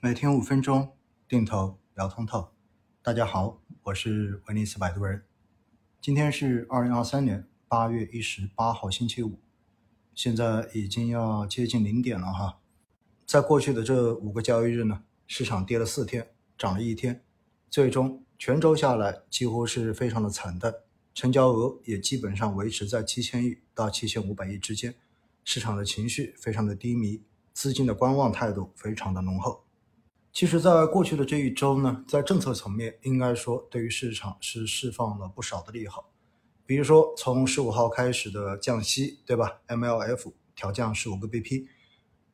每天五分钟，定投聊通透。大家好，我是威尼斯摆渡人。今天是二零二三年八月一十八号，星期五，现在已经要接近零点了哈。在过去的这五个交易日呢，市场跌了四天，涨了一天，最终全周下来几乎是非常的惨淡，成交额也基本上维持在七千亿到七千五百亿之间，市场的情绪非常的低迷。资金的观望态度非常的浓厚。其实，在过去的这一周呢，在政策层面，应该说对于市场是释放了不少的利好。比如说，从十五号开始的降息，对吧？MLF 调降十五个 BP，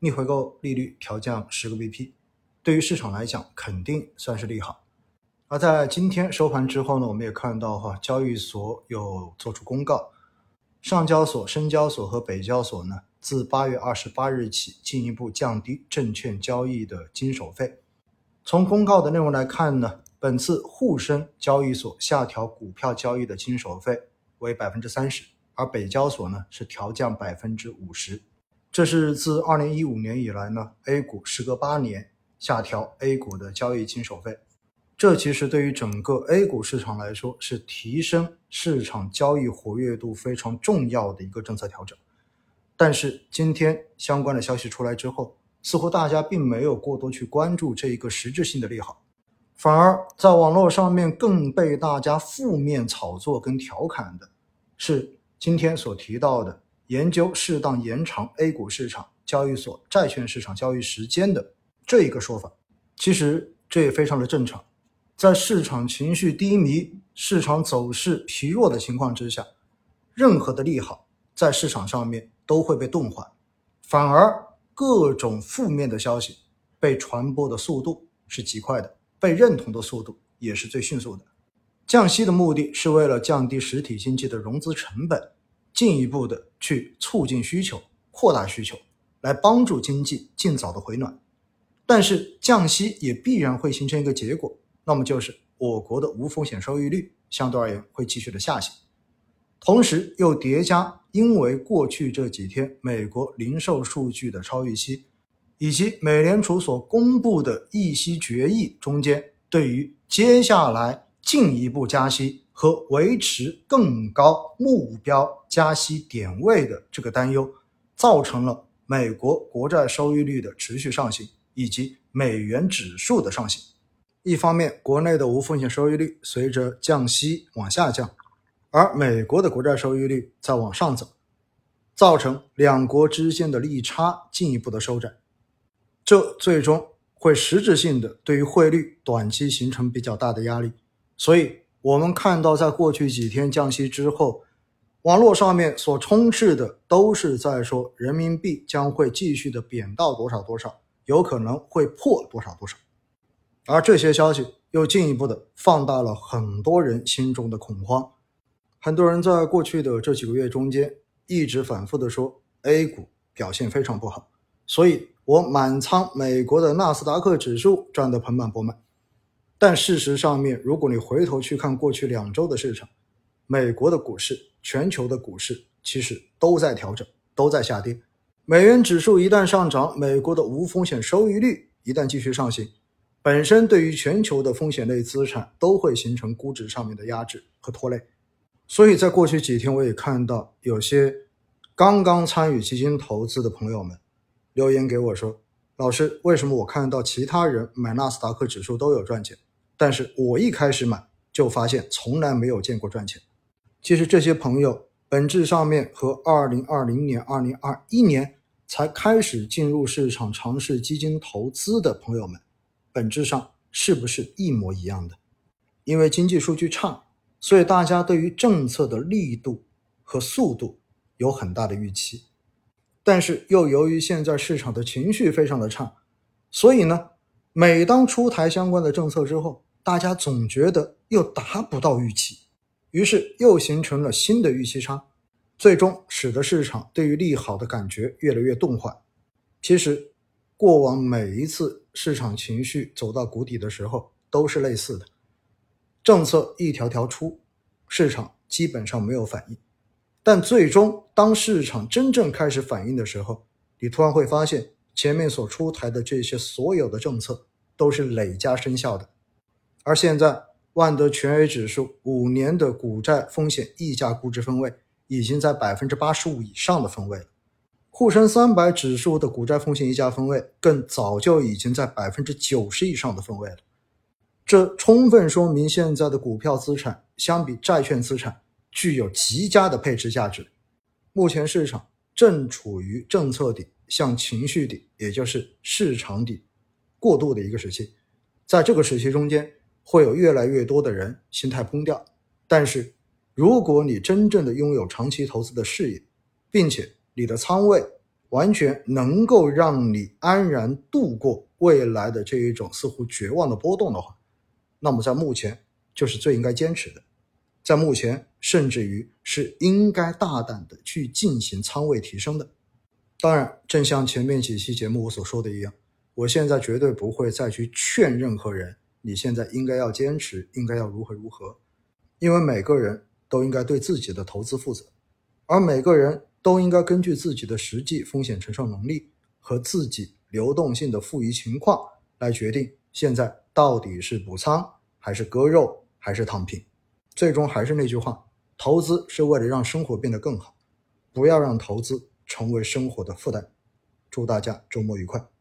逆回购利率调降十个 BP，对于市场来讲，肯定算是利好。而在今天收盘之后呢，我们也看到哈，交易所有做出公告，上交所、深交所和北交所呢。自八月二十八日起，进一步降低证券交易的经手费。从公告的内容来看呢，本次沪深交易所下调股票交易的经手费为百分之三十，而北交所呢是调降百分之五十。这是自二零一五年以来呢，A 股时隔八年下调 A 股的交易经手费。这其实对于整个 A 股市场来说，是提升市场交易活跃度非常重要的一个政策调整。但是今天相关的消息出来之后，似乎大家并没有过多去关注这一个实质性的利好，反而在网络上面更被大家负面炒作跟调侃的，是今天所提到的研究适当延长 A 股市场交易所债券市场交易时间的这一个说法。其实这也非常的正常，在市场情绪低迷、市场走势疲弱的情况之下，任何的利好在市场上面。都会被钝化，反而各种负面的消息被传播的速度是极快的，被认同的速度也是最迅速的。降息的目的是为了降低实体经济的融资成本，进一步的去促进需求、扩大需求，来帮助经济尽早的回暖。但是降息也必然会形成一个结果，那么就是我国的无风险收益率相对而言会继续的下行。同时又叠加，因为过去这几天美国零售数据的超预期，以及美联储所公布的议息决议中间对于接下来进一步加息和维持更高目标加息点位的这个担忧，造成了美国国债收益率的持续上行，以及美元指数的上行。一方面，国内的无风险收益率随着降息往下降。而美国的国债收益率在往上走，造成两国之间的利差进一步的收窄，这最终会实质性的对于汇率短期形成比较大的压力。所以，我们看到在过去几天降息之后，网络上面所充斥的都是在说人民币将会继续的贬到多少多少，有可能会破多少多少，而这些消息又进一步的放大了很多人心中的恐慌。很多人在过去的这几个月中间一直反复的说 A 股表现非常不好，所以我满仓美国的纳斯达克指数赚得盆满钵满。但事实上面，如果你回头去看过去两周的市场，美国的股市、全球的股市其实都在调整，都在下跌。美元指数一旦上涨，美国的无风险收益率一旦继续上行，本身对于全球的风险类资产都会形成估值上面的压制和拖累。所以在过去几天，我也看到有些刚刚参与基金投资的朋友们留言给我说：“老师，为什么我看到其他人买纳斯达克指数都有赚钱，但是我一开始买就发现从来没有见过赚钱？”其实这些朋友本质上面和2020年、2021年才开始进入市场尝试基金投资的朋友们，本质上是不是一模一样的？因为经济数据差。所以大家对于政策的力度和速度有很大的预期，但是又由于现在市场的情绪非常的差，所以呢，每当出台相关的政策之后，大家总觉得又达不到预期，于是又形成了新的预期差，最终使得市场对于利好的感觉越来越钝化。其实，过往每一次市场情绪走到谷底的时候都是类似的。政策一条条出，市场基本上没有反应，但最终当市场真正开始反应的时候，你突然会发现前面所出台的这些所有的政策都是累加生效的。而现在，万德全 A 指数五年的股债风险溢价估值分位已经在百分之八十五以上的分位了。沪深三百指数的股债风险溢价分位更早就已经在百分之九十以上的分位了。这充分说明现在的股票资产相比债券资产具有极佳的配置价值。目前市场正处于政策底向情绪底，也就是市场底过渡的一个时期。在这个时期中间，会有越来越多的人心态崩掉。但是，如果你真正的拥有长期投资的视野，并且你的仓位完全能够让你安然度过未来的这一种似乎绝望的波动的话，那么在目前就是最应该坚持的，在目前甚至于是应该大胆的去进行仓位提升的。当然，正像前面几期节目我所说的一样，我现在绝对不会再去劝任何人，你现在应该要坚持，应该要如何如何，因为每个人都应该对自己的投资负责，而每个人。都应该根据自己的实际风险承受能力和自己流动性的富余情况来决定，现在到底是补仓还是割肉还是躺平。最终还是那句话，投资是为了让生活变得更好，不要让投资成为生活的负担。祝大家周末愉快。